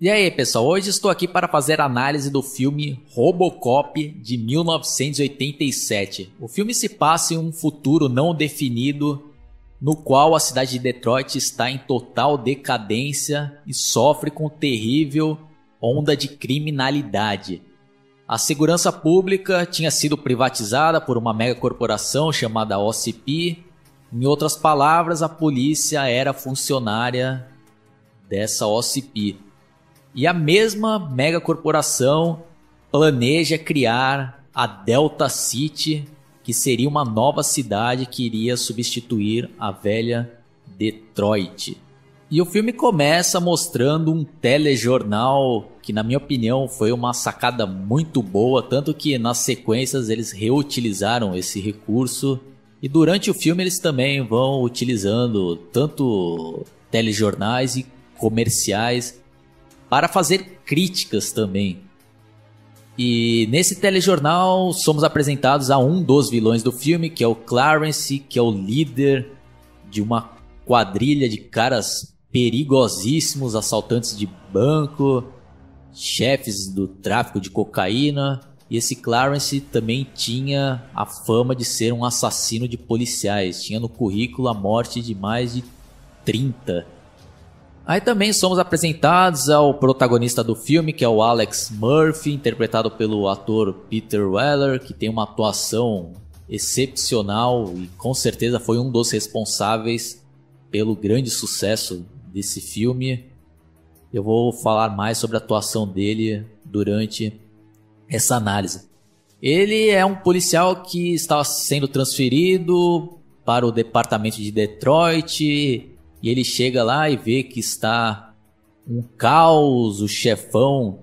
E aí, pessoal, hoje estou aqui para fazer análise do filme Robocop de 1987. O filme se passa em um futuro não definido no qual a cidade de Detroit está em total decadência e sofre com terrível onda de criminalidade. A segurança pública tinha sido privatizada por uma megacorporação chamada OCP. Em outras palavras, a polícia era funcionária dessa OCP. E a mesma megacorporação planeja criar a Delta City, que seria uma nova cidade que iria substituir a velha Detroit. E o filme começa mostrando um telejornal que, na minha opinião, foi uma sacada muito boa, tanto que nas sequências eles reutilizaram esse recurso. E durante o filme eles também vão utilizando tanto telejornais e comerciais para fazer críticas também. E nesse telejornal somos apresentados a um dos vilões do filme, que é o Clarence, que é o líder de uma quadrilha de caras perigosíssimos, assaltantes de banco, chefes do tráfico de cocaína. E esse Clarence também tinha a fama de ser um assassino de policiais. Tinha no currículo a morte de mais de 30 Aí também somos apresentados ao protagonista do filme, que é o Alex Murphy, interpretado pelo ator Peter Weller, que tem uma atuação excepcional e com certeza foi um dos responsáveis pelo grande sucesso desse filme. Eu vou falar mais sobre a atuação dele durante essa análise. Ele é um policial que estava sendo transferido para o departamento de Detroit e ele chega lá e vê que está um caos, o chefão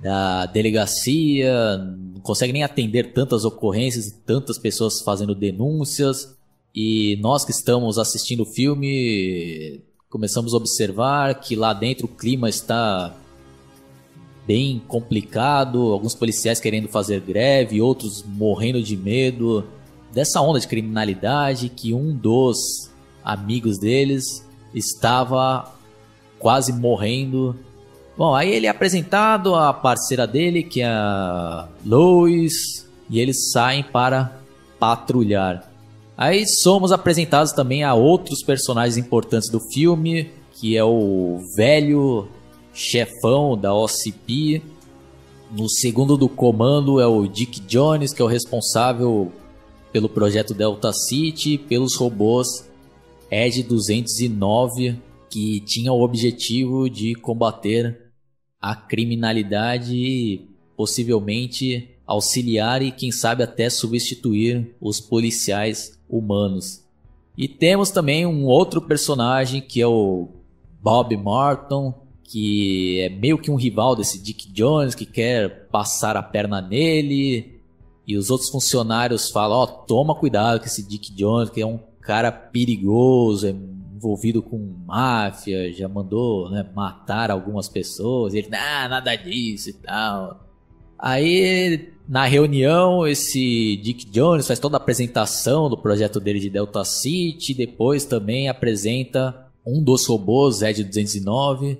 da delegacia não consegue nem atender tantas ocorrências e tantas pessoas fazendo denúncias. E nós que estamos assistindo o filme começamos a observar que lá dentro o clima está bem complicado, alguns policiais querendo fazer greve, outros morrendo de medo dessa onda de criminalidade que um dos amigos deles, estava quase morrendo. Bom, aí ele é apresentado a parceira dele, que é a Lois, e eles saem para patrulhar. Aí somos apresentados também a outros personagens importantes do filme, que é o velho chefão da OCP. No segundo do comando é o Dick Jones, que é o responsável pelo projeto Delta City, pelos robôs Edge 209, que tinha o objetivo de combater a criminalidade e possivelmente auxiliar e quem sabe até substituir os policiais humanos. E temos também um outro personagem que é o Bob Martin, que é meio que um rival desse Dick Jones que quer passar a perna nele. E os outros funcionários falam: Ó, oh, toma cuidado com esse Dick Jones, que é um cara perigoso, é envolvido com máfia, já mandou né, matar algumas pessoas. ele, ah, nada disso e tal. Aí, na reunião, esse Dick Jones faz toda a apresentação do projeto dele de Delta City. Depois também apresenta um dos robôs, Ed 209,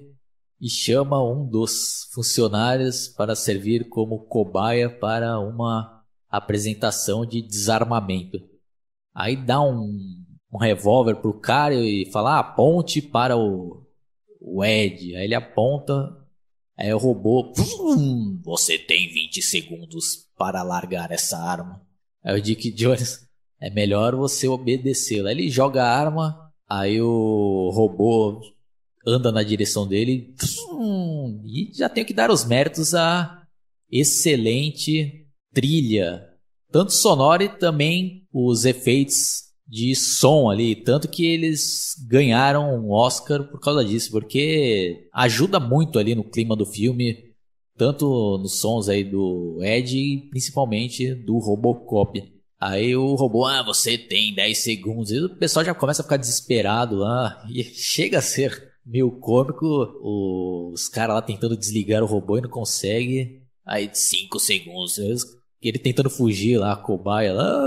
e chama um dos funcionários para servir como cobaia para uma apresentação de desarmamento. Aí dá um, um revólver pro cara e fala, ah, aponte para o, o Ed. Aí ele aponta, aí o robô, você tem 20 segundos para largar essa arma. Aí o Dick Jones, é melhor você obedecê-lo. Aí ele joga a arma, aí o robô anda na direção dele e já tenho que dar os méritos à excelente trilha tanto sonora e também os efeitos de som ali, tanto que eles ganharam um Oscar por causa disso, porque ajuda muito ali no clima do filme, tanto nos sons aí do Ed e principalmente do Robocop. Aí o robô, ah, você tem 10 segundos. E o pessoal já começa a ficar desesperado lá. E chega a ser meio cômico os caras lá tentando desligar o robô e não consegue. Aí 5 segundos ele tentando fugir lá, a cobaia lá.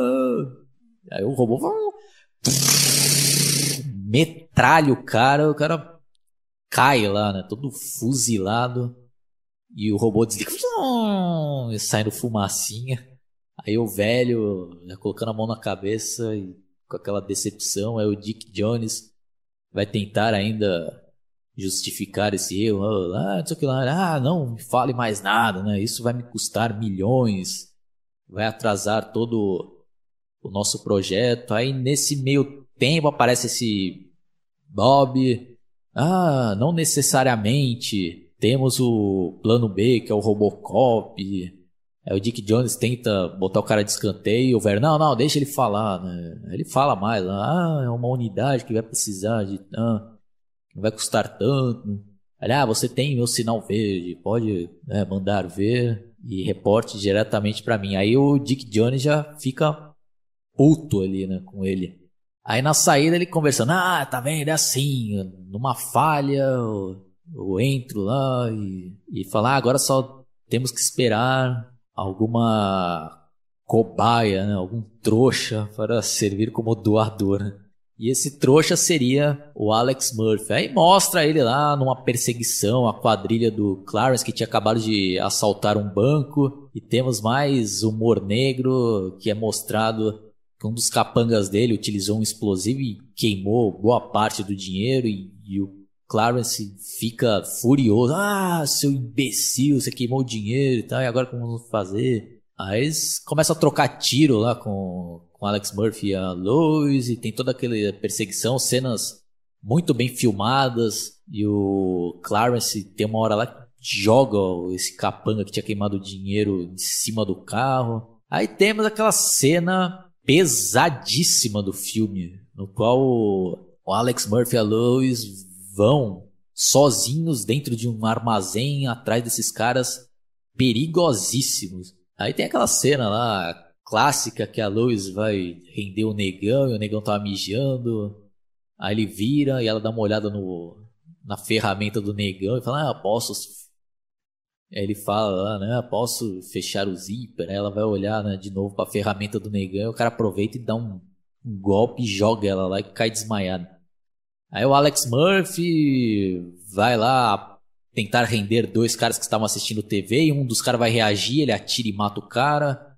Aí o robô metralha o cara, o cara cai lá, né? Todo fuzilado. E o robô desliga. E sai no fumacinha. Aí o velho, já colocando a mão na cabeça e com aquela decepção, aí o Dick Jones vai tentar ainda justificar esse erro. Ah, não sei o que lá. Ah, não me fale mais nada, né? Isso vai me custar milhões. Vai atrasar todo o nosso projeto. Aí nesse meio tempo aparece esse Bob. Ah, não necessariamente. Temos o plano B, que é o Robocop. Aí o Dick Jones tenta botar o cara de escanteio. O velho, não, não, deixa ele falar. Né? Ele fala mais. Ah, é uma unidade que vai precisar de. Ah, não vai custar tanto. Ah, você tem meu sinal verde, pode né, mandar ver e reporte diretamente para mim. Aí o Dick Jones já fica puto ali, né, com ele. Aí na saída ele conversando, ah, tá vendo, é assim, numa falha eu, eu entro lá e, e falar, ah, agora só temos que esperar alguma cobaia, né, algum trouxa para servir como doador. E esse trouxa seria o Alex Murphy. Aí mostra ele lá numa perseguição, a quadrilha do Clarence que tinha acabado de assaltar um banco. E temos mais humor negro que é mostrado que um dos capangas dele utilizou um explosivo e queimou boa parte do dinheiro. E, e o Clarence fica furioso. Ah, seu imbecil, você queimou o dinheiro e tal. E agora como vamos fazer? Aí eles começam a trocar tiro lá com, com Alex Murphy e a Lois, e tem toda aquela perseguição, cenas muito bem filmadas, e o Clarence tem uma hora lá que joga esse capanga que tinha queimado o dinheiro em cima do carro. Aí temos aquela cena pesadíssima do filme, no qual o Alex Murphy e a Lois vão sozinhos dentro de um armazém atrás desses caras perigosíssimos. Aí tem aquela cena lá clássica que a Lois vai render o negão e o negão tá mijando. Aí ele vira e ela dá uma olhada no, na ferramenta do negão e fala: Ah, posso. Aí ele fala lá, né? Posso fechar o zíper. Aí ela vai olhar né, de novo pra ferramenta do negão e o cara aproveita e dá um, um golpe e joga ela lá e cai desmaiada. Aí o Alex Murphy vai lá tentar render dois caras que estavam assistindo TV e um dos caras vai reagir, ele atira e mata o cara.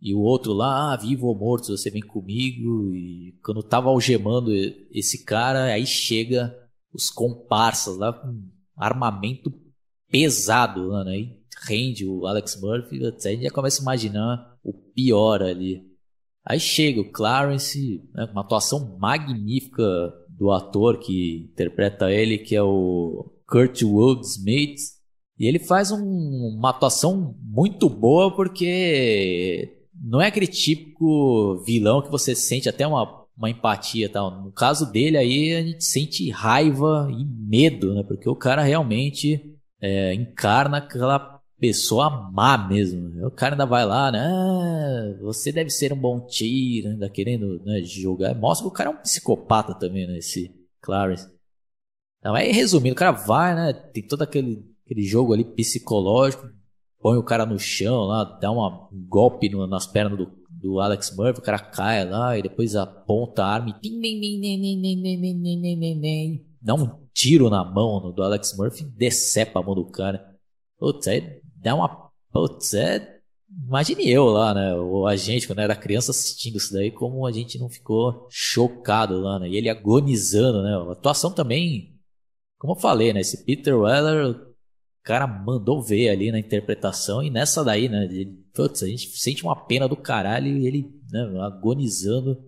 E o outro lá, ah, vivo ou morto, você vem comigo. E quando tava algemando esse cara, aí chega os comparsas lá com armamento pesado lá, né? E rende o Alex Murphy, a gente já começa a imaginar o pior ali. Aí chega o Clarence, né, uma atuação magnífica do ator que interpreta ele, que é o Kurt Woodsmith. E ele faz um, uma atuação muito boa porque não é aquele típico vilão que você sente até uma, uma empatia tal. No caso dele aí, a gente sente raiva e medo, né? Porque o cara realmente é, encarna aquela pessoa má mesmo. O cara ainda vai lá, né? Ah, você deve ser um bom tiro, ainda querendo né, jogar. Mostra que o cara é um psicopata também, né? Esse Clarence. Então, é resumindo, o cara vai, né? Tem todo aquele, aquele jogo ali psicológico põe o cara no chão lá, dá um golpe no, nas pernas do, do Alex Murphy, o cara cai lá e depois aponta a arma e dá um tiro na mão do Alex Murphy e decepa a mão do cara. Putz, aí dá uma. Putz, é. Imagine eu lá, né? Ou a gente, quando era criança, assistindo isso daí, como a gente não ficou chocado lá, né? E ele agonizando, né? A atuação também, como eu falei, né? Esse Peter Weller cara mandou ver ali na interpretação e nessa daí, né? Ele, putz, a gente sente uma pena do caralho e ele né, agonizando.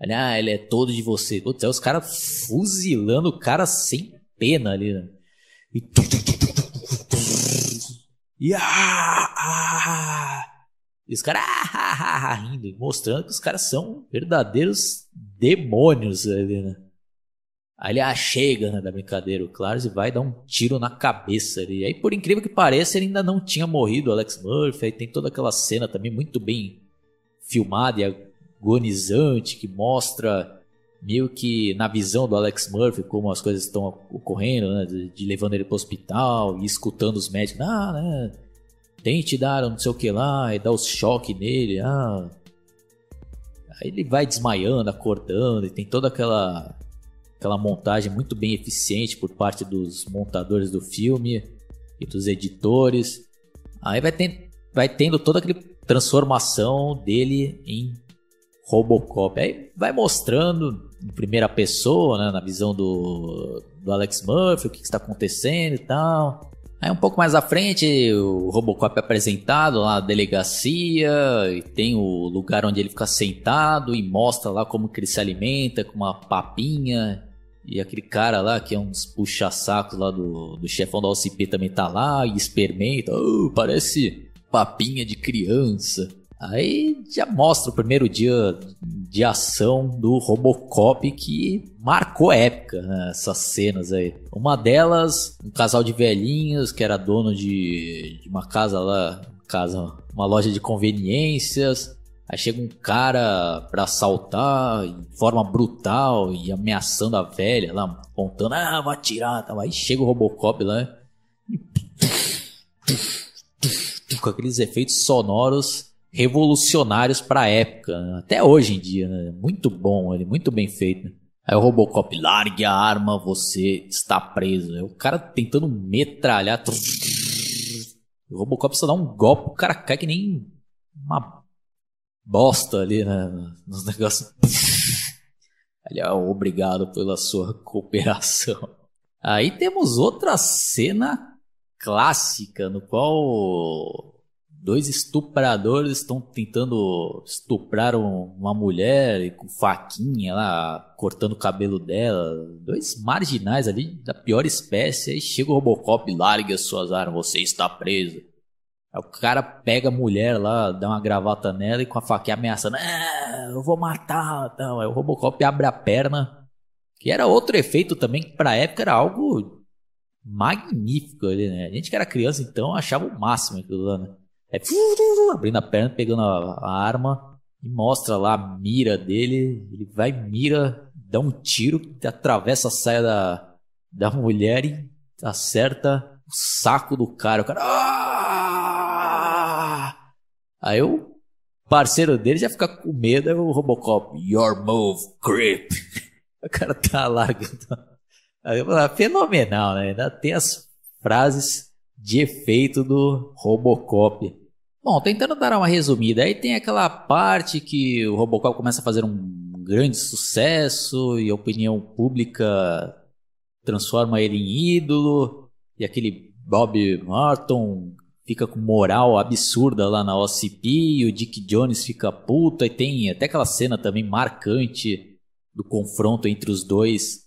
Ele, ah, ele é todo de você. Putz, é os caras fuzilando o cara sem pena ali, né? E. E, ah, ah, e os caras ah, ah, rindo, mostrando que os caras são verdadeiros demônios ali, né? Aí ele ah, chega né, da brincadeira, o Clarence vai dar um tiro na cabeça ali. Aí, por incrível que pareça, ele ainda não tinha morrido, o Alex Murphy. Aí tem toda aquela cena também muito bem filmada e agonizante que mostra meio que na visão do Alex Murphy como as coisas estão ocorrendo, né? De, de levando ele para o hospital e escutando os médicos, ah, né? Tente dar não sei o que lá e dar os choques nele, ah. Aí ele vai desmaiando, acordando e tem toda aquela aquela montagem muito bem eficiente por parte dos montadores do filme e dos editores. Aí vai, ter, vai tendo toda aquela transformação dele em Robocop. Aí vai mostrando em primeira pessoa, né, na visão do, do Alex Murphy, o que, que está acontecendo e tal. Aí um pouco mais à frente, o Robocop é apresentado lá na delegacia e tem o lugar onde ele fica sentado e mostra lá como que ele se alimenta com uma papinha. E aquele cara lá que é uns puxa-sacos lá do, do chefão da OCP também tá lá e experimenta. Oh, parece papinha de criança. Aí já mostra o primeiro dia de ação do Robocop que marcou época, né, essas cenas aí. Uma delas, um casal de velhinhos que era dono de, de uma casa lá, casa, uma loja de conveniências. Aí chega um cara pra assaltar de forma brutal e ameaçando a velha lá, apontando, ah, vai atirar. Aí chega o Robocop lá com aqueles efeitos sonoros revolucionários para a época, né? até hoje em dia, né? Muito bom, ele muito bem feito. Aí o Robocop, largue a arma, você está preso. O cara tentando metralhar. O Robocop só dá um golpe, o cara cai que nem uma bosta ali, né? Nos negócios. Aliás, obrigado pela sua cooperação. Aí temos outra cena clássica no qual dois estupradores estão tentando estuprar uma mulher com faquinha lá, cortando o cabelo dela. Dois marginais ali da pior espécie. Aí chega o Robocop, larga suas armas, você está preso. Aí o cara pega a mulher lá, dá uma gravata nela e com a faquinha ameaçando: ah, eu vou matar. Então, aí o Robocop abre a perna. Que era outro efeito também, que pra época era algo magnífico ali, né? A gente que era criança então achava o máximo aquilo lá, né? É, abrindo a perna, pegando a, a, arma e mostra lá a mira dele. Ele vai, mira, dá um tiro, atravessa a saia da, da mulher e acerta o saco do cara. O cara. Ah! Aí o parceiro dele já fica com medo. Aí o Robocop, Your move, creep. o cara tá largando. Aí, fenomenal, né? Ainda tem as frases de efeito do Robocop. Bom, tentando dar uma resumida, aí tem aquela parte que o Robocop começa a fazer um grande sucesso e a opinião pública transforma ele em ídolo, e aquele Bob Martin fica com moral absurda lá na OCP, o Dick Jones fica puta, e tem até aquela cena também marcante do confronto entre os dois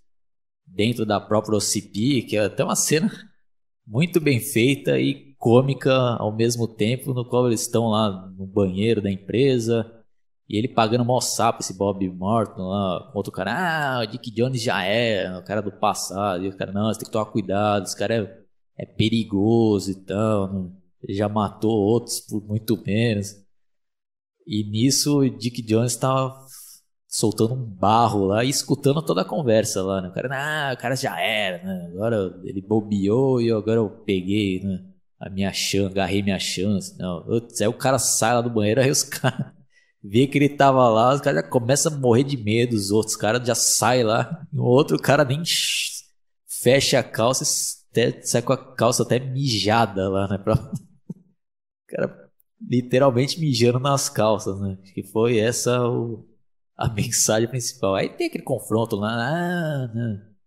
dentro da própria OCP, que é até uma cena muito bem feita e cômica ao mesmo tempo, no qual eles estão lá no banheiro da empresa e ele pagando mó sapo, esse Bob Morton lá, com outro cara, ah, o Dick Jones já é, o cara do passado, e o cara, não, você tem que tomar cuidado, esse cara é, é perigoso e tal, não, já matou outros por muito menos. E nisso o Dick Jones tava soltando um barro lá e escutando toda a conversa lá, né? O cara, ah, o cara já era, né? Agora ele bobeou e agora eu peguei, né? A minha chance, agarrei minha chance. Não, aí o cara sai lá do banheiro, aí os caras vê que ele tava lá, os caras já começam a morrer de medo, os outros caras já saem lá, o outro cara nem fecha a calça, até, sai com a calça até mijada lá, né? Pra... Cara literalmente mijando nas calças, né? Que foi essa o a mensagem principal. Aí tem aquele confronto lá, ah,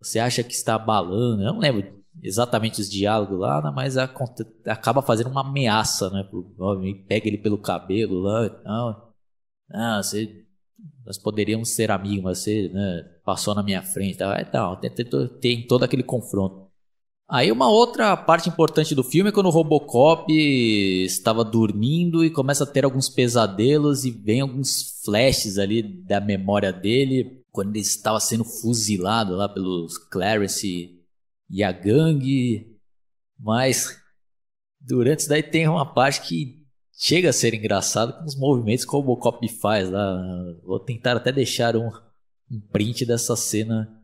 você acha que está abalando, eu não lembro exatamente os diálogos lá, né, mas a, acaba fazendo uma ameaça, né, pega ele pelo cabelo lá e tal. Ah, você, nós poderíamos ser amigos, mas você, né, passou na minha frente, tal. Então, tem, tem, tem todo aquele confronto. Aí uma outra parte importante do filme é quando o Robocop estava dormindo e começa a ter alguns pesadelos e vem alguns flashes ali da memória dele quando ele estava sendo fuzilado lá pelos Clarence e a gangue. Mas durante isso daí tem uma parte que chega a ser engraçado com os movimentos que o Robocop faz lá. Vou tentar até deixar um, um print dessa cena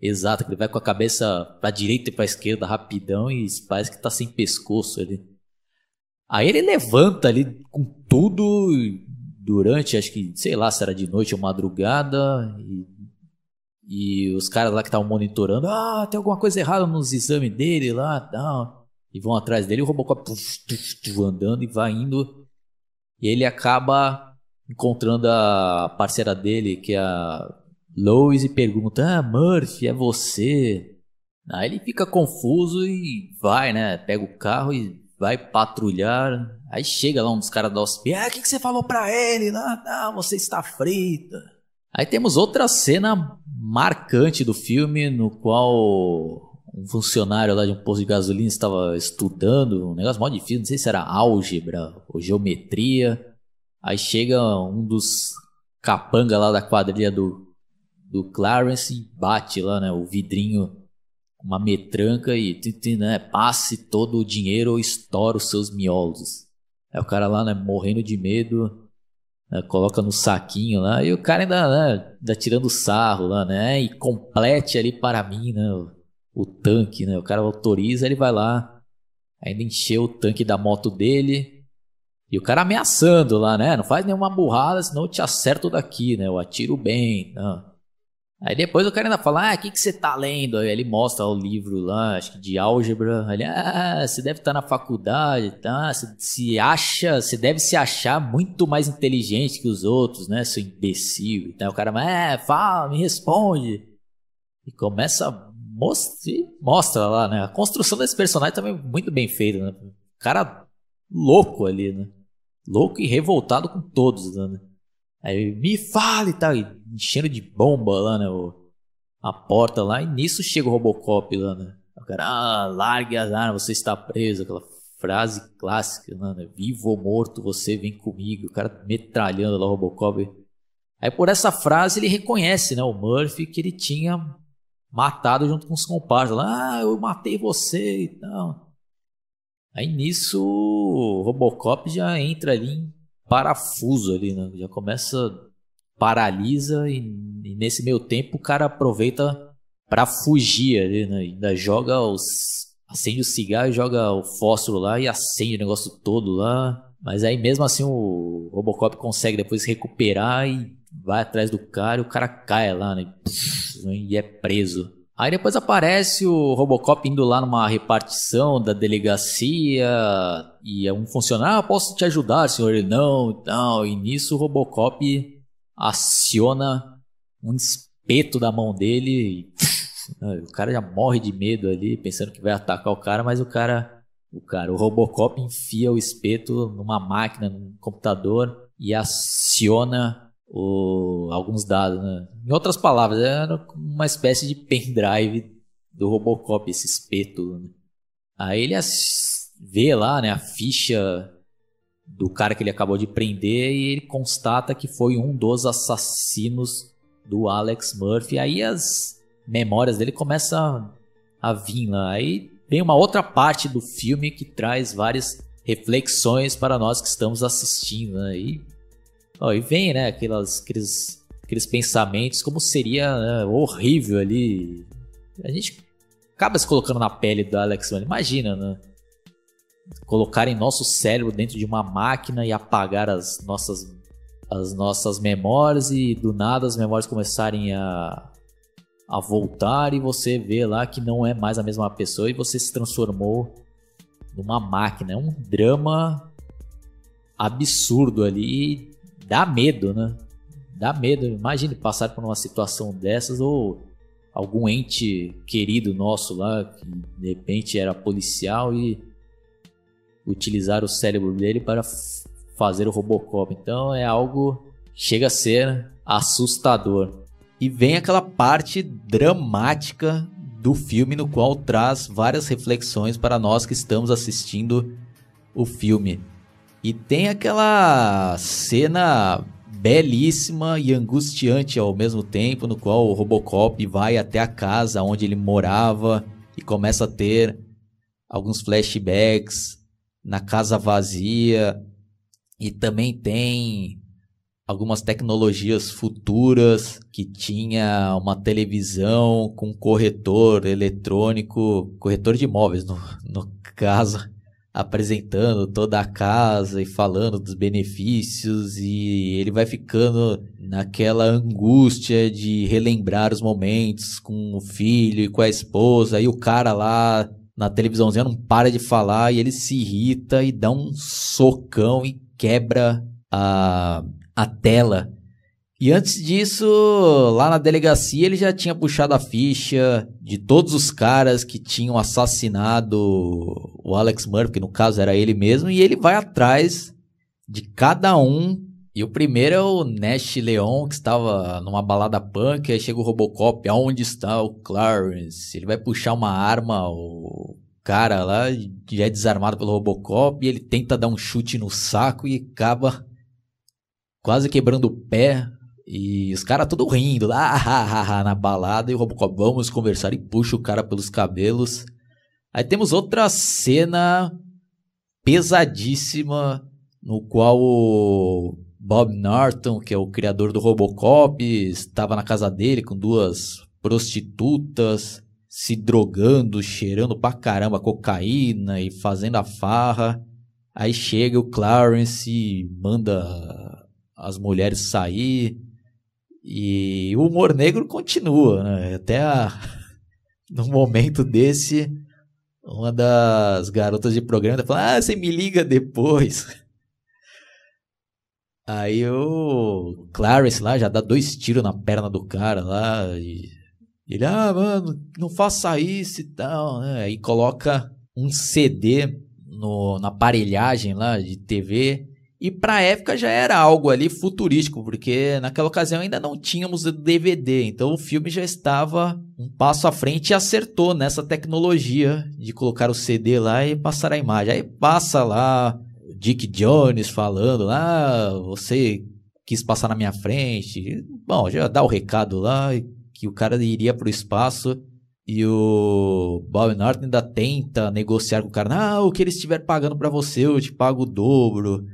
Exato, ele vai com a cabeça pra direita e pra esquerda rapidão e parece que tá sem pescoço ali. Aí ele levanta ali com tudo durante, acho que, sei lá, se era de noite ou madrugada, e, E os caras lá que estavam monitorando, ah, tem alguma coisa errada nos exames dele lá, tal. E vão atrás dele, o Robocop tuf, tuf, tuf, andando e vai indo. E ele acaba encontrando a parceira dele, que é a Lois, pergunta: Ah, Murphy, é você? Aí ele fica confuso e vai, né? Pega o carro e vai patrulhar. Aí chega lá um dos caras da OSP. Ah, o que, que você falou pra ele? Ah, ah, você está frita. Aí temos outra cena marcante do filme, no qual um funcionário lá de um posto de gasolina estava estudando um negócio mó difícil, não sei se era álgebra ou geometria. Aí chega um dos capanga lá da quadrilha do, do Clarence bate lá, né, o vidrinho, uma metranca e né, passe todo o dinheiro ou estoura os seus miolos. Aí o cara lá, né, morrendo de medo, né, coloca no saquinho lá e o cara ainda, né, ainda tirando sarro lá, né, e complete ali para mim, né, o tanque, né? O cara autoriza, ele vai lá, ainda encheu o tanque da moto dele. E o cara ameaçando lá, né? Não faz nenhuma burrada, senão eu te acerto daqui, né? Eu atiro bem. Não. Aí depois o cara ainda fala, ah, o que, que você tá lendo? Aí ele mostra o livro lá, acho que de álgebra. Ele, ah, você deve estar tá na faculdade, tá? Você se acha, você deve se achar muito mais inteligente que os outros, né? Seu imbecil. Então o cara, é, fala, me responde. E começa mostra, mostra lá, né? A construção desse personagem também é muito bem feita, né? Cara louco ali, né? Louco e revoltado com todos, né? Aí me fale e tal, enchendo de bomba lá, né? A porta lá, e nisso chega o Robocop lá, né? O cara, ah, largue as armas, você está preso, aquela frase clássica, né? Vivo ou morto, você vem comigo. O cara metralhando lá o Robocop. Aí por essa frase ele reconhece, né, o Murphy, que ele tinha matado junto com os comparsas. Ah, eu matei você e tal. Aí nisso o Robocop já entra ali em parafuso ali, né? Já começa, paralisa e, e nesse meio tempo o cara aproveita para fugir ali, né? Ainda joga os... Acende o cigarro joga o fósforo lá e acende o negócio todo lá. Mas aí mesmo assim o Robocop consegue depois recuperar e vai atrás do cara e o cara cai lá, né? E é preso. Aí depois aparece o Robocop indo lá numa repartição da delegacia e é um funcionário, ah, posso te ajudar, senhor? Ele, não, tal. E nisso o Robocop aciona um espeto da mão dele e o cara já morre de medo ali, pensando que vai atacar o cara, mas o cara, o cara, o Robocop enfia o espeto numa máquina, num computador e aciona o, alguns dados. Né? Em outras palavras, era uma espécie de pendrive do Robocop, esse espeto. Né? Aí ele vê lá né, a ficha do cara que ele acabou de prender e ele constata que foi um dos assassinos do Alex Murphy. Aí as memórias dele começam a vir lá. Aí vem uma outra parte do filme que traz várias reflexões para nós que estamos assistindo. Né? E E vem, né, aquelas, aqueles, aqueles pensamentos, como seria né, horrível ali. A gente acaba se colocando na pele do Alex. Imagina, né? Colocarem nosso cérebro dentro de uma máquina e apagar as nossas, as nossas memórias e do nada as memórias começarem a, a voltar e você vê lá que não é mais a mesma pessoa e você se transformou numa máquina. É um drama absurdo ali dá medo, né? Dá medo. Imagine passar por uma situação dessas ou algum ente querido nosso lá que de repente era policial e utilizar o cérebro dele para fazer o Robocop. Então é algo chega a ser assustador. E vem aquela parte dramática do filme no qual traz várias reflexões para nós que estamos assistindo o filme. E tem aquela cena belíssima e angustiante ao mesmo tempo, no qual o Robocop vai até a casa onde ele morava e começa a ter alguns flashbacks na casa vazia. E também tem algumas tecnologias futuras que tinha uma televisão com corretor eletrônico, corretor de imóveis no, no caso, apresentando toda a casa e falando dos benefícios e ele vai ficando naquela angústia de relembrar os momentos com o filho e com a esposa, e o cara lá na televisãozinha não para de falar e ele se irrita e dá um socão e quebra a, a tela. E antes disso, lá na delegacia, ele já tinha puxado a ficha de todos os caras que tinham assassinado o Alex Murphy, que no caso era ele mesmo, e ele vai atrás de cada um. E o primeiro é o Nash Leon, que estava numa balada punk, aí chega o Robocop, aonde está o Clarence? Ele vai puxar uma arma, o cara lá já é desarmado pelo Robocop, e ele tenta dar um chute no saco e acaba quase quebrando o pé. E os caras tudo rindo lá na balada, e o Robocop, vamos conversar, e puxa o cara pelos cabelos. Aí temos outra cena pesadíssima no qual o Bob Norton, que é o criador do Robocop, estava na casa dele com duas prostitutas, se drogando, cheirando pra caramba cocaína e fazendo a farra. Aí chega o Clarence e manda as mulheres sair. E o humor negro continua, né? Até a... no momento desse, uma das garotas de programa tá falando: Ah, você me liga depois. Aí o Clarence lá já dá dois tiros na perna do cara lá. E ele, ah, mano, não faça isso e tal, né? Aí coloca um CD no, na aparelhagem lá de TV. E pra época já era algo ali futurístico, porque naquela ocasião ainda não tínhamos DVD, então o filme já estava um passo à frente e acertou nessa tecnologia de colocar o CD lá e passar a imagem. Aí passa lá Dick Jones falando lá, ah, você quis passar na minha frente. Bom, já dá o recado lá que o cara iria pro espaço e o Bob Norton ainda tenta negociar com o cara. Ah, o que ele estiver pagando para você, eu te pago o dobro.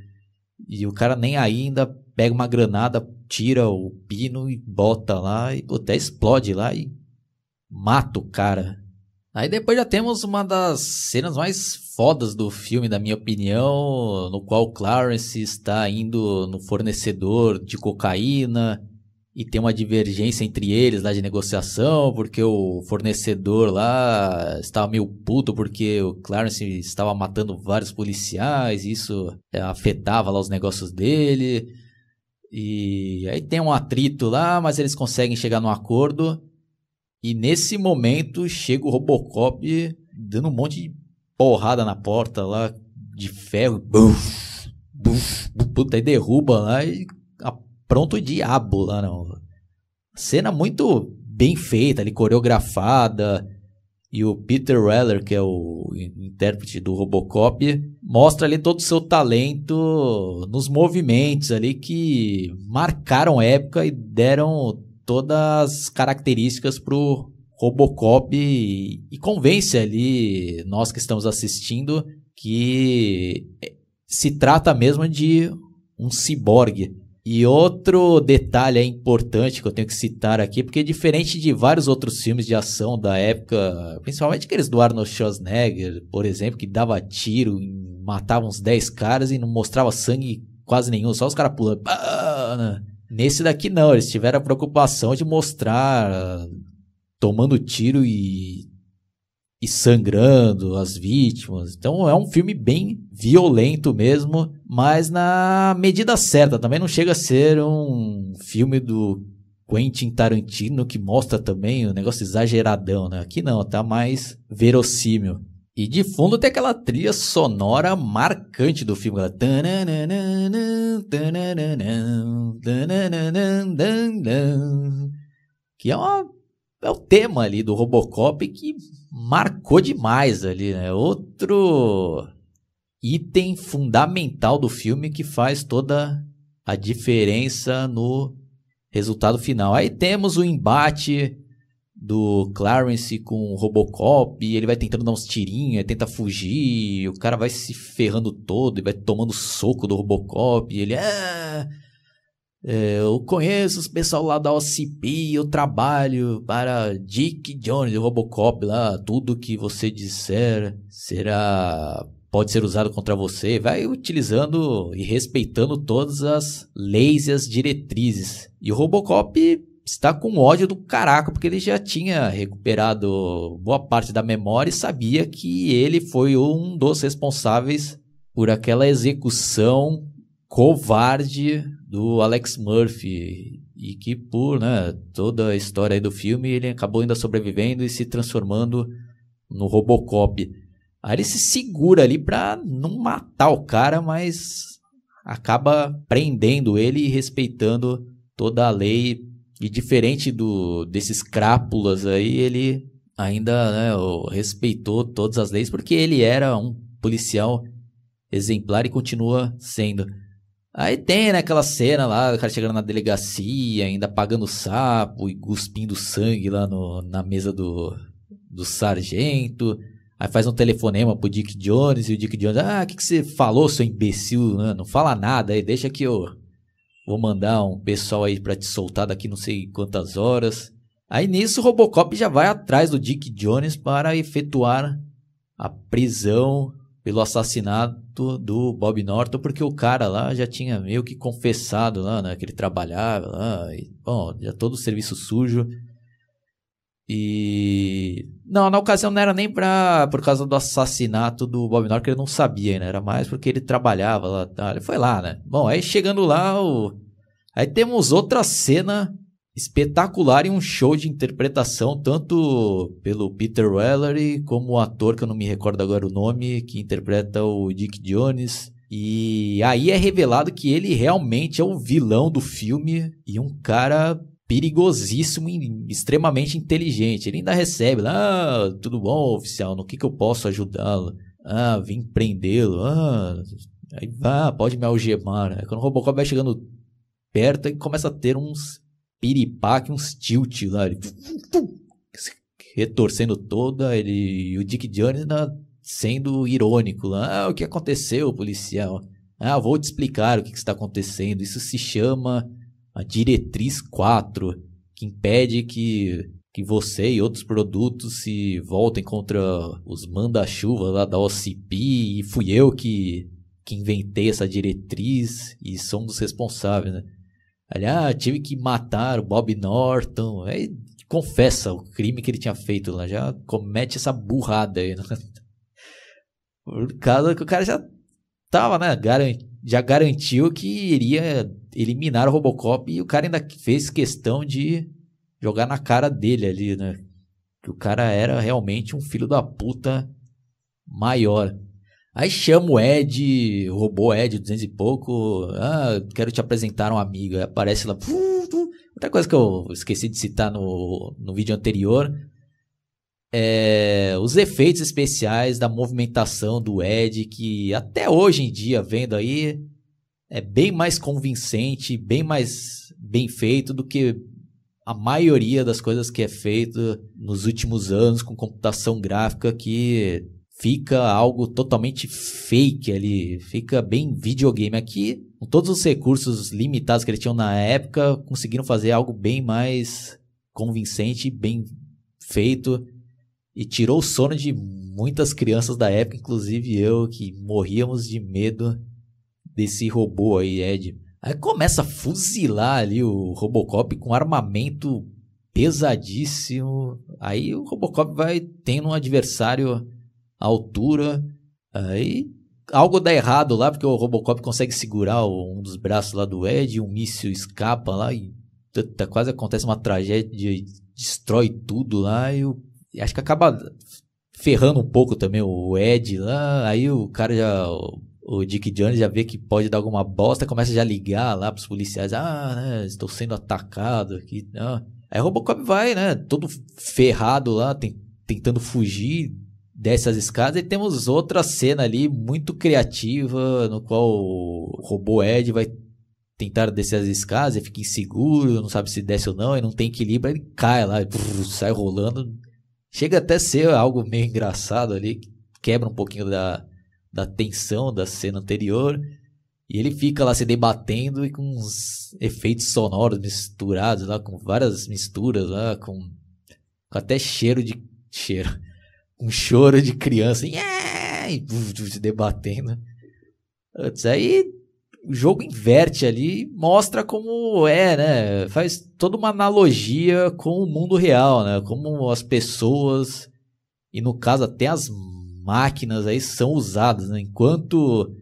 E o cara nem ainda pega uma granada, tira o pino e bota lá e até explode lá e mata o cara. Aí depois já temos uma das cenas mais fodas do filme, na minha opinião, no qual Clarence está indo no fornecedor de cocaína e tem uma divergência entre eles lá de negociação, porque o fornecedor lá estava meio puto porque o Clarence estava matando vários policiais, e isso é, afetava lá os negócios dele. E aí tem um atrito lá, mas eles conseguem chegar num acordo. E nesse momento chega o Robocop dando um monte de porrada na porta lá de ferro. Buf, buf, aí derruba lá e pronto o diabo lá não. Cena muito bem feita, ali coreografada. E o Peter Weller, que é o intérprete do Robocop, mostra ali todo o seu talento nos movimentos ali que marcaram época e deram todas as características pro Robocop e, e convence ali nós que estamos assistindo que se trata mesmo de um ciborgue. E outro detalhe importante que eu tenho que citar aqui, porque diferente de vários outros filmes de ação da época, principalmente aqueles do Arnold Schwarzenegger, por exemplo, que dava tiro, matava uns 10 caras e não mostrava sangue quase nenhum, só os caras pulando. Né? Nesse daqui não, eles tiveram a preocupação de mostrar tomando tiro e, e sangrando as vítimas. Então é um filme bem violento mesmo, mas na medida certa. Também não chega a ser um filme do Quentin Tarantino que mostra também o um negócio exageradão, né? Aqui não, tá mais verossímil. E de fundo tem aquela trilha sonora marcante do filme. Que é, uma, é o tema ali do Robocop que marcou demais ali, né? Outro item fundamental do filme que faz toda a diferença no resultado final. Aí temos o embate do Clarence com o Robocop, ele vai tentando dar uns tirinhos, tenta fugir, o cara vai se ferrando todo e vai tomando soco do Robocop, ele ah, É, eu conheço os pessoal lá da OCP, eu trabalho para Dick Jones, o Robocop lá, tudo que você disser será pode ser usado contra você, vai utilizando e respeitando todas as leis e as diretrizes. E o Robocop está com ódio do caraca, porque ele já tinha recuperado boa parte da memória e sabia que ele foi um dos responsáveis por aquela execução covarde do Alex Murphy e que por né, toda a história do filme ele acabou ainda sobrevivendo e se transformando no Robocop. Aí ele se segura ali pra não matar o cara, mas acaba prendendo ele e respeitando toda a lei. E diferente do desses crápulas aí, ele ainda né, respeitou todas as leis porque ele era um policial exemplar e continua sendo. Aí tem né, aquela cena lá, o cara chegando na delegacia, ainda pagando sapo e cuspindo sangue lá no, na mesa do, do sargento. Aí faz um telefonema pro Dick Jones e o Dick Jones, ah, o que, que você falou, seu imbecil? Não, não fala nada aí, deixa que eu vou mandar um pessoal aí pra te soltar daqui não sei quantas horas. Aí nisso o Robocop já vai atrás do Dick Jones para efetuar a prisão pelo assassinato do Bob Norton, porque o cara lá já tinha meio que confessado lá, né, que ele trabalhava lá, e, bom, já todo o serviço sujo. E não, na ocasião não era nem pra, por causa do assassinato do Bob Norton, que ele não sabia, né? Era mais porque ele trabalhava lá, tá? ele foi lá, né? Bom, aí chegando lá, o... aí temos outra cena espetacular e um show de interpretação, tanto pelo Peter Wellery como o ator, que eu não me recordo agora o nome, que interpreta o Dick Jones. E aí é revelado que ele realmente é o vilão do filme e um cara perigosíssimo e extremamente inteligente. Ele ainda recebe lá, ah, tudo bom, oficial, no que, que eu posso ajudá-lo? Ah, vim prendê-lo. Ah, aí vá, pode me algemar. Aí quando o Robocop vai chegando perto, e começa a ter uns piripaque, uns tilt lá. Ele, retorcendo toda, ele e o Dick Jones sendo irônico lá. Ah, o que aconteceu, policial? Ah, vou te explicar o que, que está acontecendo. Isso se chama a diretriz 4, que impede que, que você e outros produtos se voltem contra os manda-chuva lá da OCP. E fui eu que, que inventei essa diretriz e sou dos responsáveis, né? Aliás, ah, tive que matar o Bob Norton. Aí confessa o crime que ele tinha feito lá. Já comete essa burrada aí. Né? Por causa que o cara já tava, né? Já garantiu que iria eliminar o Robocop e o cara ainda fez questão de jogar na cara dele ali, né? Que o cara era realmente um filho da puta maior. Aí chama o Ed, robô Ed, 200 e pouco. Ah, quero te apresentar um amigo. Aí aparece lá. Outra coisa que eu esqueci de citar no, no vídeo anterior é os efeitos especiais da movimentação do Ed, que até hoje em dia, vendo aí, é bem mais convincente, bem mais bem feito do que a maioria das coisas que é feito nos últimos anos com computação gráfica que fica algo totalmente fake ali, fica bem videogame. Aqui, com todos os recursos limitados que eles tinham na época, conseguiram fazer algo bem mais convincente, bem feito e tirou o sono de muitas crianças da época, inclusive eu, que morríamos de medo desse robô aí, Ed. Aí começa a fuzilar ali o Robocop com armamento pesadíssimo. Aí o Robocop vai tendo um adversário altura. Aí algo dá errado lá, porque o Robocop consegue segurar um dos braços lá do Ed, um míssil escapa lá e quase acontece uma tragédia, destrói tudo lá e, o, e acho que acaba ferrando um pouco também o Ed lá, aí o cara já o, o Dick Jones já vê que pode dar alguma bosta, começa já a ligar lá pros policiais, ah, né, estou sendo atacado aqui, ah. Aí o Robocop vai, né, todo ferrado lá, tem, tentando fugir, desce as escadas e temos outra cena ali muito criativa no qual o robô Ed vai tentar descer as escadas e fica inseguro, não sabe se desce ou não, e não tem equilíbrio, ele cai lá, sai rolando. Chega até a ser algo meio engraçado ali, quebra um pouquinho da, da tensão da cena anterior. E ele fica lá se debatendo e com uns efeitos sonoros misturados lá, com várias misturas lá, com, com até cheiro de. cheiro. Um choro de criança. Yeah! E se debatendo. Aí o jogo inverte ali mostra como é, né? Faz toda uma analogia com o mundo real, né? Como as pessoas, e no caso até as máquinas aí são usadas, né? Enquanto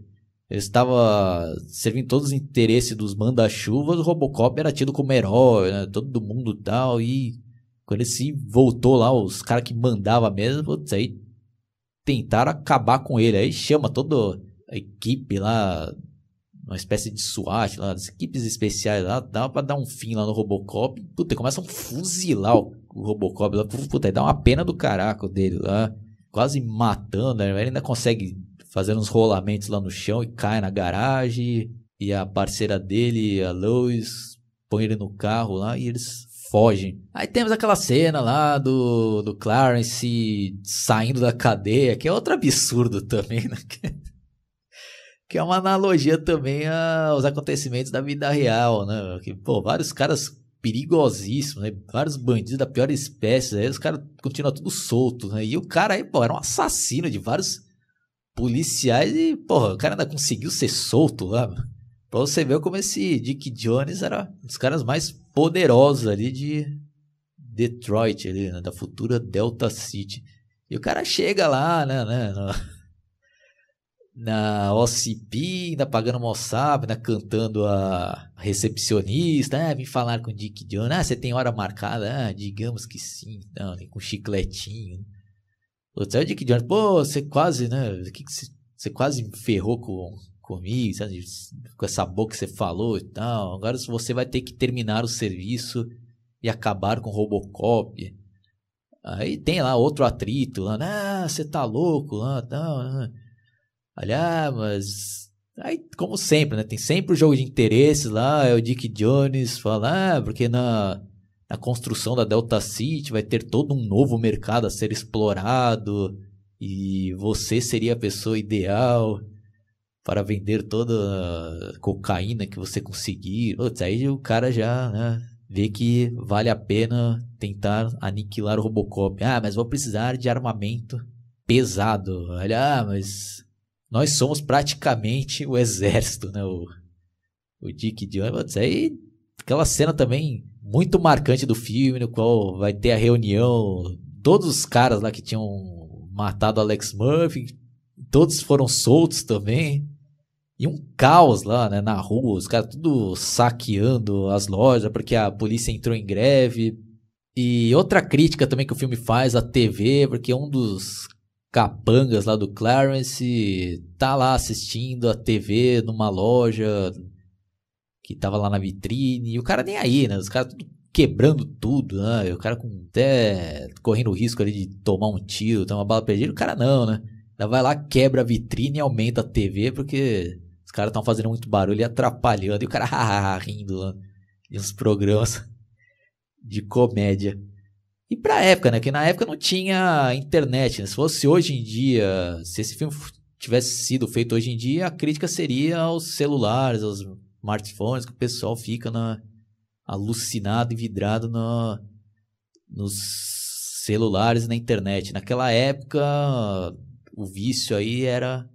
estava servindo todos os interesses dos manda-chuvas, o Robocop era tido como herói, né? Todo mundo tal, e quando ele se voltou lá, os caras que mandava mesmo, putz, aí tentaram acabar com ele, aí chama toda a equipe lá uma espécie de SWAT lá, das equipes especiais lá, dá pra dar um fim lá no Robocop. Puta, começam a fuzilar o, o Robocop lá. Puta, aí dá uma pena do caraco dele lá. Quase matando, né? Ele ainda consegue fazer uns rolamentos lá no chão e cai na garagem. E a parceira dele, a Lois, põe ele no carro lá e eles Aí temos aquela cena lá do, do Clarence saindo da cadeia, que é outro absurdo também, né? que é uma analogia também aos acontecimentos da vida real, né? Que, pô, vários caras perigosíssimos, né? Vários bandidos da pior espécie, aí os caras continuam tudo soltos, né? E o cara aí, pô, era um assassino de vários policiais e, porra, o cara ainda conseguiu ser solto lá, mano. Pra você ver como esse Dick Jones era um dos caras mais poderosos ali de Detroit, ali, né? da futura Delta City. E o cara chega lá, né, né no na OCP, ainda pagando Mossab, ainda cantando a recepcionista, ah, vim falar com o Dick Jones, ah, você tem hora marcada? Ah, digamos que sim, não, com chicletinho. Outro é o Dick Jones, pô, você quase, né, você, quase ferrou com, comigo, sabe? com essa boca que você falou e tal, agora você vai ter que terminar o serviço e acabar com o Robocop. Aí tem lá outro atrito, lá, ah, você tá louco, lá, tal, né? Olha, ah, mas. Aí, como sempre, né? Tem sempre o jogo de interesses lá. É o Dick Jones fala, ah, porque na, na construção da Delta City vai ter todo um novo mercado a ser explorado. E você seria a pessoa ideal para vender toda cocaína que você conseguir. Putz, aí o cara já né, vê que vale a pena tentar aniquilar o Robocop. Ah, mas vou precisar de armamento pesado. Olha, ah, mas nós somos praticamente o exército, né? O, o Dick Jones. Aí, aquela cena também muito marcante do filme, no qual vai ter a reunião, todos os caras lá que tinham matado Alex Murphy, todos foram soltos também. E um caos lá, né, na rua, os caras tudo saqueando as lojas porque a polícia entrou em greve. E outra crítica também que o filme faz à TV, porque um dos capangas lá do Clarence tá lá assistindo a TV numa loja que tava lá na vitrine e o cara nem aí, né? Os caras tudo quebrando tudo, né? E o cara com até correndo o risco ali de tomar um tiro, tomar uma bala perdida, o cara não, né? Ela vai lá, quebra a vitrine e aumenta a TV porque caras estão fazendo muito barulho e atrapalhando e o cara rindo lá de uns programas de comédia. E pra época, né? Que na época não tinha internet. Né? Se fosse hoje em dia, se esse filme tivesse sido feito hoje em dia, a crítica seria aos celulares, aos smartphones, que o pessoal fica na, alucinado e vidrado no, nos celulares e na internet. Naquela época, o vício aí era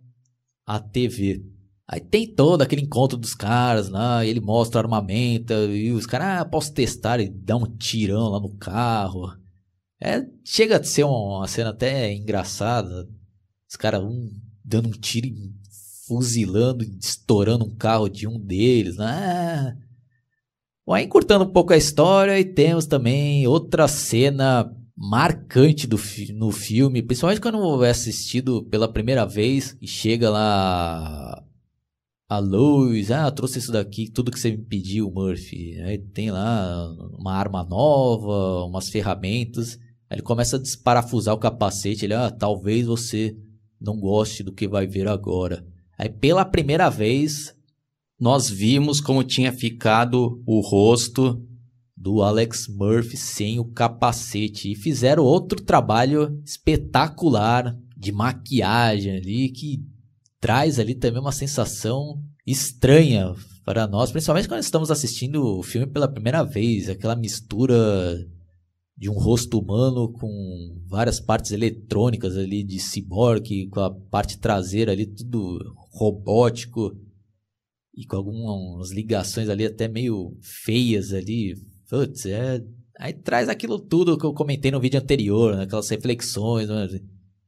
a TV. Aí tem todo aquele encontro dos caras lá, ele mostra armamento, e os caras, ah, posso testar, e dá um tirão lá no carro. É, chega a ser uma cena até engraçada. Os caras, um dando um tiro, fuzilando, estourando um carro de um deles. Né? Bom, aí encurtando um pouco a história, e temos também outra cena marcante do no filme, principalmente quando é assistido pela primeira vez e chega lá a luz, ah, trouxe isso daqui, tudo que você me pediu, Murphy. Aí tem lá uma arma nova, umas ferramentas. Aí ele começa a desparafusar o capacete. Ele, ah, talvez você não goste do que vai ver agora. Aí pela primeira vez nós vimos como tinha ficado o rosto do Alex Murphy sem o capacete e fizeram outro trabalho espetacular de maquiagem ali que traz ali também uma sensação estranha para nós, principalmente quando estamos assistindo o filme pela primeira vez, aquela mistura de um rosto humano com várias partes eletrônicas ali de cyborg, com a parte traseira ali tudo robótico e com algumas ligações ali até meio feias ali. Putz, é Aí traz aquilo tudo que eu comentei no vídeo anterior, né? aquelas reflexões. Né?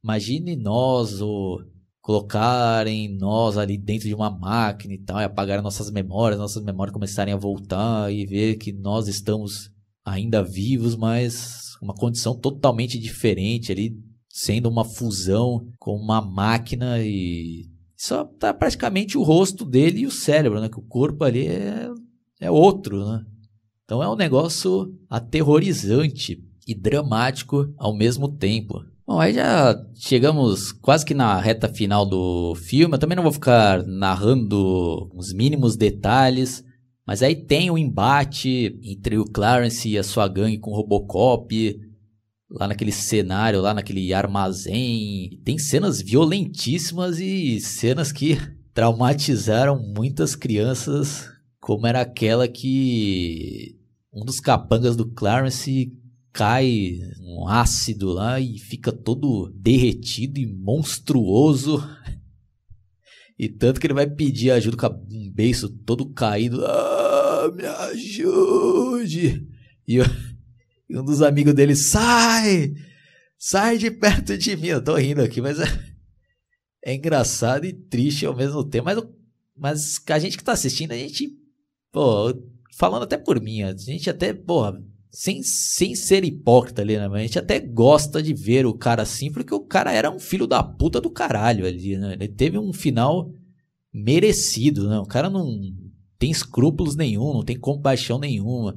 Imagine nós ou colocarem nós ali dentro de uma máquina e tal, e apagarem nossas memórias, nossas memórias começarem a voltar e ver que nós estamos ainda vivos, mas uma condição totalmente diferente ali, sendo uma fusão com uma máquina e só tá praticamente o rosto dele e o cérebro, né? Que o corpo ali é, é outro, né? Então é um negócio aterrorizante e dramático ao mesmo tempo. Bom, aí já chegamos quase que na reta final do filme. Eu também não vou ficar narrando os mínimos detalhes, mas aí tem o um embate entre o Clarence e a sua gangue com o Robocop, lá naquele cenário, lá naquele armazém. Tem cenas violentíssimas e cenas que traumatizaram muitas crianças, como era aquela que um dos capangas do Clarence cai um ácido lá e fica todo derretido e monstruoso. E tanto que ele vai pedir ajuda com um beiço todo caído. Ah, me ajude! E, eu, e, um dos amigos dele, sai! Sai de perto de mim. Eu tô rindo aqui, mas é, é engraçado e triste ao mesmo tempo. Mas, mas a gente que tá assistindo, a gente, pô, falando até por mim, a gente até, porra, sem, sem ser hipócrita ali, né? A gente até gosta de ver o cara assim, porque o cara era um filho da puta do caralho ali, né? Ele teve um final merecido, né? O cara não tem escrúpulos nenhum, não tem compaixão nenhuma.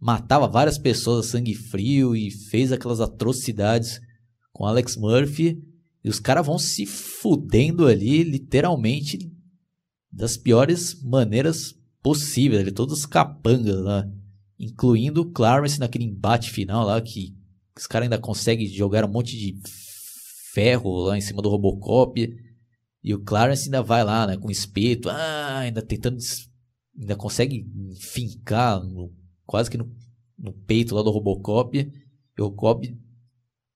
Matava várias pessoas a sangue frio e fez aquelas atrocidades com Alex Murphy. E os caras vão se fudendo ali, literalmente, das piores maneiras possíveis, ali, todos os capangas lá, incluindo o Clarence naquele embate final lá, que os caras ainda conseguem jogar um monte de ferro lá em cima do Robocop, e o Clarence ainda vai lá, né, com espeto, ah, ainda tentando, ainda consegue fincar no, quase que no, no peito lá do Robocop, e o Robocop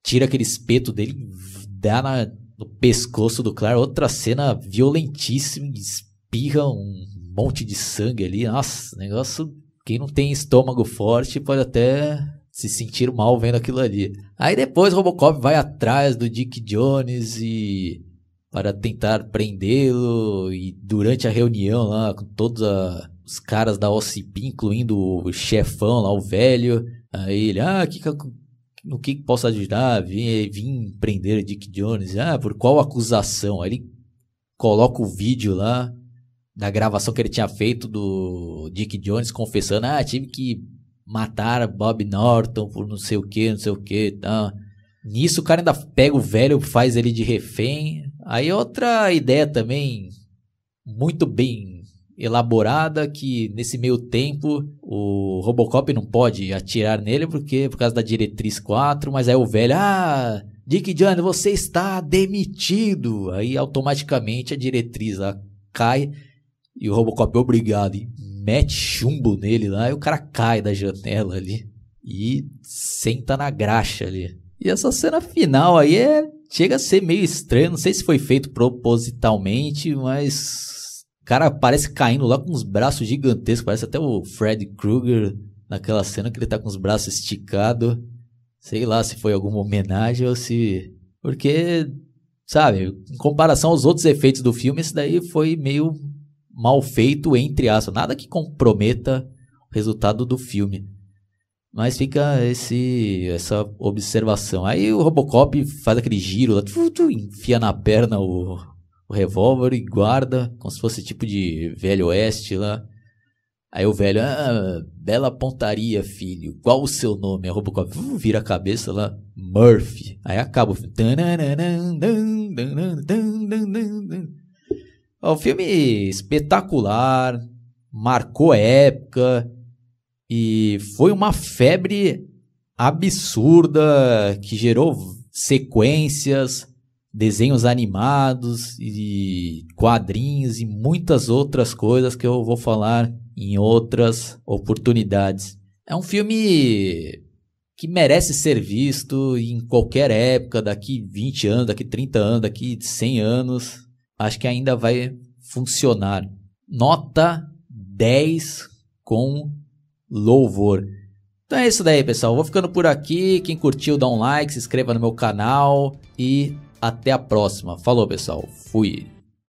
tira aquele espeto dele, dá na, no pescoço do Clarence, outra cena violentíssima, espirra um monte de sangue ali. Nossa, negócio. Quem não tem estômago forte pode até se sentir mal vendo aquilo ali. Aí depois Robocop vai atrás do Dick Jones e para tentar prendê-lo e durante a reunião lá com todos a, os caras da OCP, incluindo o chefão lá, o velho, aí ele, ah, que, no que posso ajudar? Vim, vim prender Dick Jones. Ah, por qual acusação? Aí ele coloca o vídeo lá da gravação que ele tinha feito do Dick Jones confessando, ah, tive que matar Bob Norton por não sei o que, não sei o que, tá. Nisso o cara ainda pega o velho, faz ele de refém. Aí outra ideia também muito bem elaborada que nesse meio tempo o Robocop não pode atirar nele porque por causa da diretriz 4, mas aí o velho, ah, Dick Jones, você está demitido. Aí automaticamente a diretriz lá cai e o Robocop obrigado e mete chumbo nele lá e o cara cai da janela ali e senta na graxa ali. E essa cena final aí é chega a ser meio estranho, não sei se foi feito propositalmente, mas o cara parece caindo lá com os braços gigantescos, parece até o Fred Krueger naquela cena que ele tá com os braços esticados. Sei lá se foi alguma homenagem ou se porque sabe, em comparação aos outros efeitos do filme, esse daí foi meio mal feito, entre aspas. Nada que comprometa o resultado do filme. Mas fica esse, essa observação. Aí o Robocop faz aquele giro enfia na perna o, o revólver e guarda, como se fosse tipo de velho oeste lá. Aí o velho, ah, bela pontaria, filho. Qual o seu nome? A Robocop vira a cabeça lá, Murphy. Aí acaba o filme. O filme espetacular, marcou época e foi uma febre absurda que gerou sequências, desenhos animados e quadrinhos e muitas outras coisas que eu vou falar em outras oportunidades. É um filme que merece ser visto em qualquer época, daqui 20 anos, daqui 30 anos, daqui 100 anos, acho que ainda vai funcionar. Nota 10 com louvor. Então é isso daí, pessoal. Vou ficando por aqui. Quem curtiu, dá um like, se inscreva no meu canal e até a próxima. Falou, pessoal. Fui.